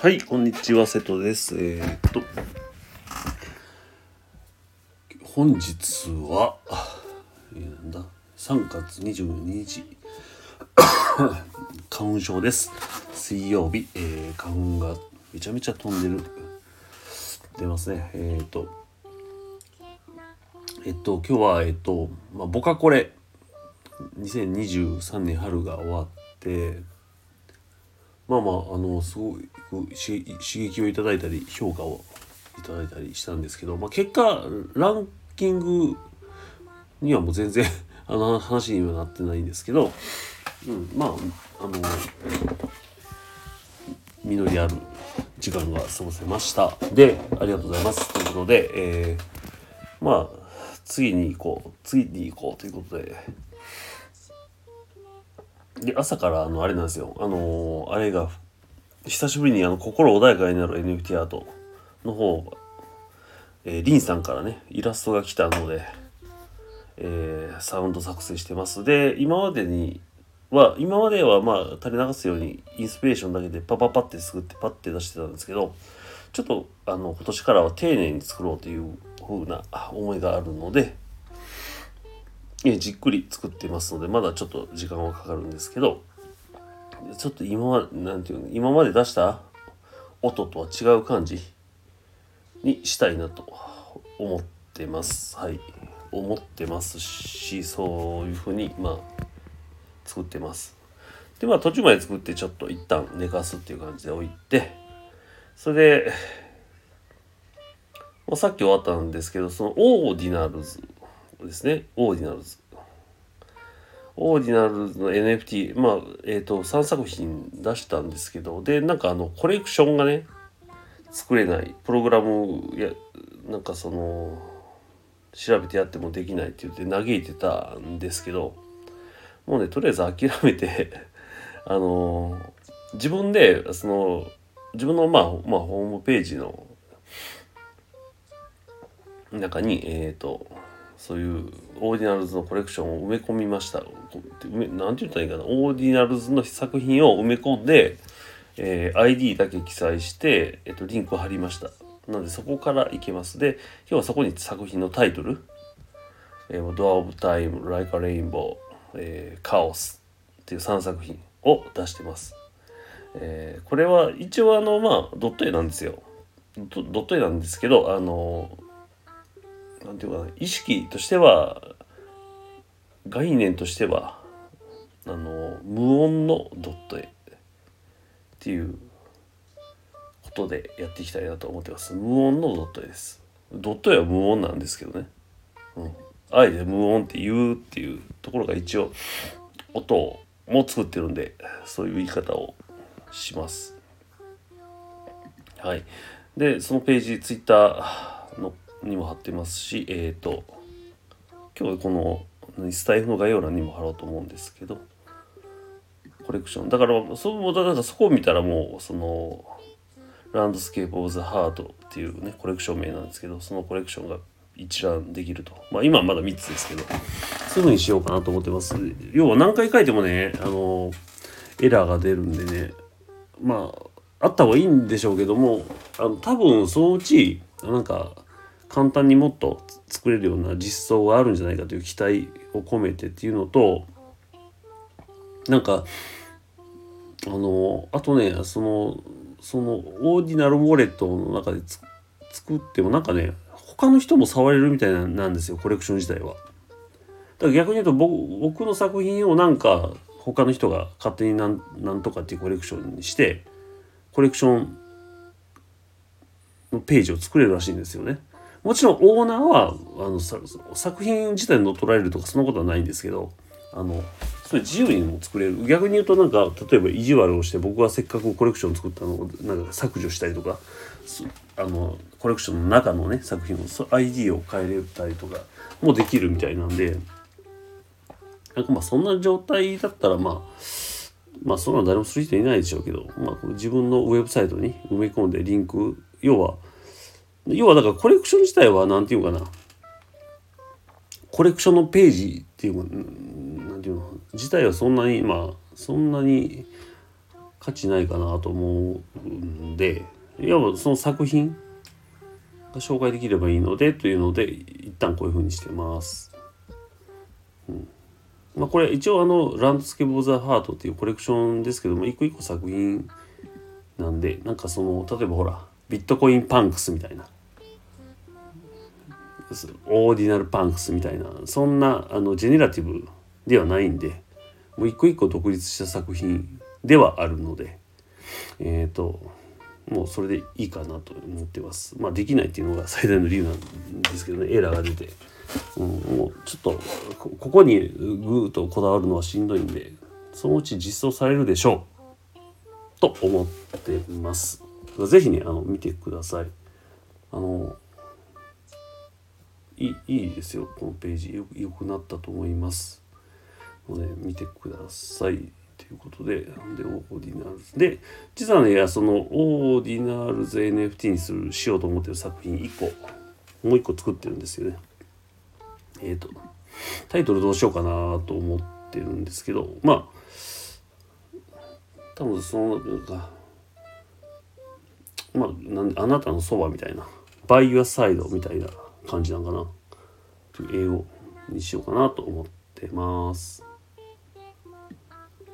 はい、こんにちは、瀬戸です。えーっと、本日は、えーなんだ、3月22日、花粉症です。水曜日、えー花粉がめちゃめちゃ飛んでる。出ますね。えーっと、えっと、今日は、えっと、まあ、ボカコレ、2023年春が終わって、まあまああのすごい刺刺激をいただいたり評価をいただいたりしたんですけど、まあ、結果ランキングにはもう全然あの話にはなってないんですけど、うん、まああの実りある時間が過ごせましたでありがとうございますということで、えーまあ次に行こう次に行こうということで。で朝からあのあれなんですよ。あのーあれが久しぶりにあの心穏やかになる NFT アートの方えー、リンさんからねイラストが来たので、えーサウンド作成してます。で今までには今まではまあ垂れ流すようにインスピレーションだけでパパパって作ってパッて出してたんですけどちょっとあの今年からは丁寧に作ろうという風な思いがあるのでえじっくり作ってますのでまだちょっと時間はかかるんですけどちょっと今まなんていうの今まで出した音とは違う感じにしたいなと思ってます。はい。思ってますしそういうふうにまあ作ってます。でまあ途中まで作ってちょっと一旦寝かすっていう感じで置いてそれで、まあ、さっき終わったんですけどそのオーディナルズですね。オーディナルズ。オーディナルズの NFT まあえっ、と3作品出したんですけどでなんかあのコレクションがね作れない。プログラムやなんかその調べてやってもできないって言って嘆いてたんですけどもうねとりあえず諦めて あの自分でその自分のまあ、まあ、ホームページの中にえっ、とそういう Ordinals のコレクションを埋め込みました。埋めなんて言ったらいいかな。 Ordinals の作品を埋め込んで、えー ID だけ記載して、えっとリンクを貼りました。なのでそこからいけます。で、今日はそこに作品のタイトル、えー、 Door of Time、Like a Rainbow、えー、カオスっていう3作品を出してます。えーこれは一応あのまあドット絵なんですよ。ドット絵なんですけど、あのなんていうかな意識としては概念としてはあの無音のドット絵っていうことでやっていきたいなと思ってます。無音のドット絵です。ドット絵は無音なんですけどね、うん、あえて無音って言うっていうところが一応音も作ってるんでそういう言い方をします。はい。でそのページツイッターのにも貼ってますしえっ、と今日このスタイフの概要欄にも貼ろうと思うんですけどコレクション。だからそうだからそこを見たらもうその Landscape of the Heart っていうねコレクション名なんですけどそのコレクションが一覧できると。まあ今はまだ3つですけどそういう風にしようかなと思ってます。要は何回書いてもねあのエラーが出るんでねまああった方がいいんでしょうけどもあの多分そのうちなんか簡単にもっと作れるような実装があるんじゃないかという期待を込めてっていうのとなんかあのあとねそのそのオーディナルウォレットの中で作ってもなんかね他の人も触れるみたいなんですよコレクション自体は。だから逆に言うと僕僕の作品をなんか他の人が勝手になんなんとかっていうコレクションにしてコレクションのページを作れるらしいんですよね。もちろんオーナーはあの作品自体に乗っ取られるとかそんなことはないんですけどあのそれ自由にも作れる。逆に言うとなんか例えば意地悪をして僕がせっかくコレクション作ったのをなんか削除したりとかあのコレクションの中のね作品を ID を変えれたりとかもできるみたいなんでなんかまあそんな状態だったらまあまあそんな誰もする人いないでしょうけど、まあ、自分のウェブサイトに埋め込んでリンク要は要はだからコレクション自体は何て言うかな。コレクションのページっていうかうんなんていうの自体はそんなにまあそんなに価値ないかなと思うんでいわばその作品が紹介できればいいのでというので一旦こういうふうにしてます。うん。まあ、これ一応あの「 Landscape of the Heart」っていうコレクションですけども一個一個作品なんでなんかその例えばほら Bitcoin Punks みたいな。 Ordinal Punks みたいなそんなあの generativeではないんでもう一個一個独立した作品ではあるのでえっ、ー、ともうそれでいいかなと思ってます。まあできないっていうのが最大の理由なんですけどねエラーが出て、うん、もうちょっとここにグーとこだわるのはしんどいんでそのうち実装されるでしょうと思ってます。是非ねあの見てください。あのいいいですよ。このページよよくなったと思います。ので見てください。ということでで Ordinals。で実はねそのオーディナルズ NFT にするしようと思ってる作品1個もう1個作ってるんですよね。えっ、ー、とタイトルどうしようかなと思ってるんですけどまあ多分そのかまあなんあなたのそばみたいなバイ y アサイドみたいな感じなんかな。という英語にしようかなと思ってます。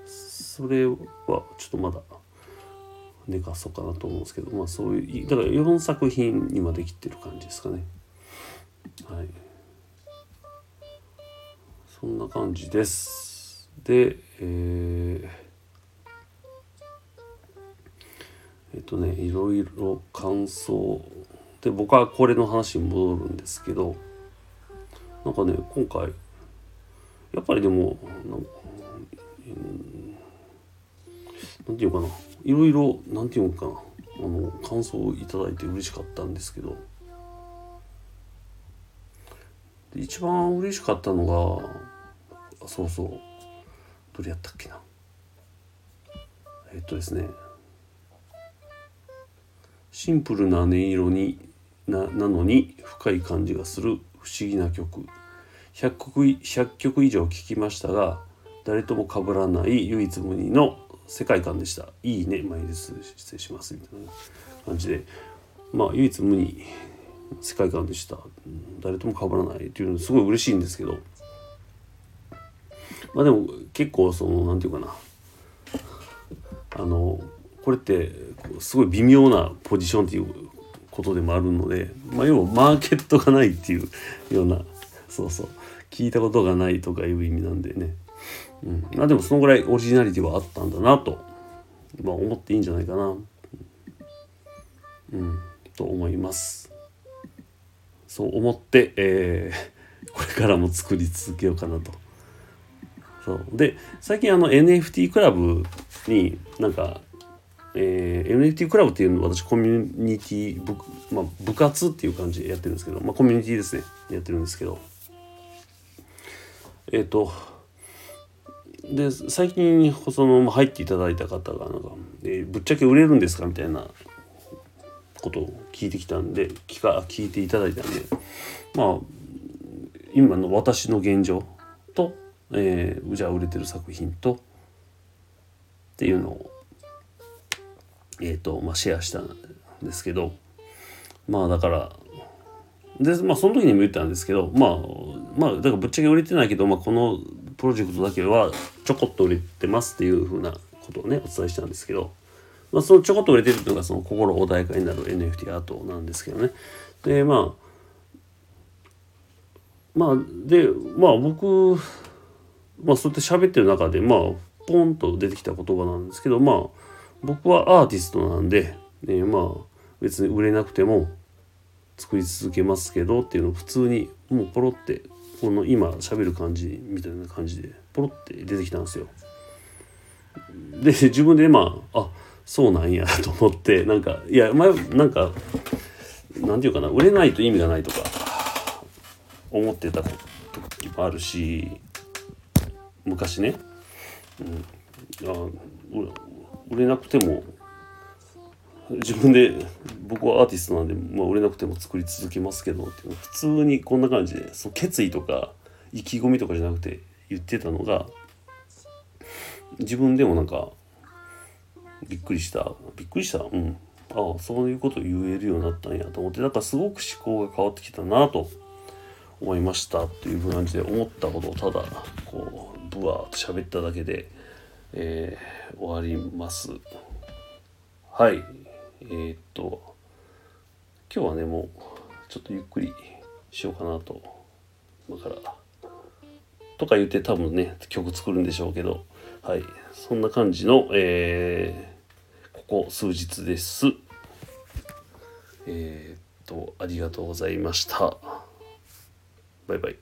それはちょっとまだ寝かそうかなと思うんですけどまあそういうだから4作品今できてる感じですかね。はい。そんな感じです。でえー、えっとねいろいろ感想で僕はこれの話に戻るんですけどなんかね今回やっぱりでも何て言うかないろいろ何て言うのかなあの感想をいただいて嬉しかったんですけど一番嬉しかったのがそうそうどれやったっけな。えっとですねシンプルな音色にななのに深い感じがする不思議な曲。100, 曲100曲以上聴きましたが誰とも被らない唯一無二の世界観でした。いいね前です失礼しますみたいな感じで。まあ唯一無二世界観でした。誰とも被らない。っていうのすごい嬉しいんですけど。まあでも結構その何て言うかな。あのこれってすごい微妙なポジションっていうことでもあるので、まあ、要はマーケットがないっていう ようなそうそう聞いたことがないとかいう意味なんでね、うん、まあでもそのぐらいオリジナリティはあったんだなと、まあ、思っていいんじゃないかな、うん、と思います。そう思って、えー、これからも作り続けようかなと。そう。で最近あの NFT クラブになんかえー、NFT クラブっていうのは私コミュニティ部,、まあ、部活っていう感じでやってるんですけど、まあ、コミュニティですね。やってるんですけど。えっ、ー、とで最近その入っていただいた方がなんか、えー、ぶっちゃけ売れるんですかみたいなことを聞いてきたんで聞か聞いていただいたんでまあ今の私の現状と、えー、じゃあ売れてる作品とっていうのをえーとまあ、シェアしたんですけどまあだからでまあその時にも言ったんですけどまあまあだからぶっちゃけ売れてないけど、まあ、このプロジェクトだけはちょこっと売れてますっていうふうなことをねお伝えしたんですけど、まあ、そのちょこっと売れてるってのがその心穏やかになる NFT アートなんですけどね。でまあまあでまあ僕まあそうやって喋ってる中でまあポンと出てきた言葉なんですけどまあ僕はアーティストなんで、ね、まあ別に売れなくても作り続けますけどっていうのを普通にもうポロってこの今喋る感じみたいな感じでポロって出てきたんですよ。で自分でまああそうなんや と思ってなんかいや前なんかなんていうかな売れないと意味がないとか思ってた時もあるし昔ね、うん、あ売れなくても自分で僕はアーティストなんで、まあ、売れなくても作り続けますけどっていう普通にこんな感じでその決意とか意気込みとかじゃなくて言ってたのが自分でもなんかびっくりしたびっくりしたうんああそういうこと言えるようになったんやと思ってなんかすごく思考が変わってきたなと思いましたっていう感じで思ったことをただこうブワーっと喋っただけで、えー、終わります。はい。えー、っと今日はねもうちょっとゆっくりしようかなと。今からとか言って多分ね曲作るんでしょうけどはい。そんな感じの、えー、ここ数日です。えー、っとありがとうございました。バイバイ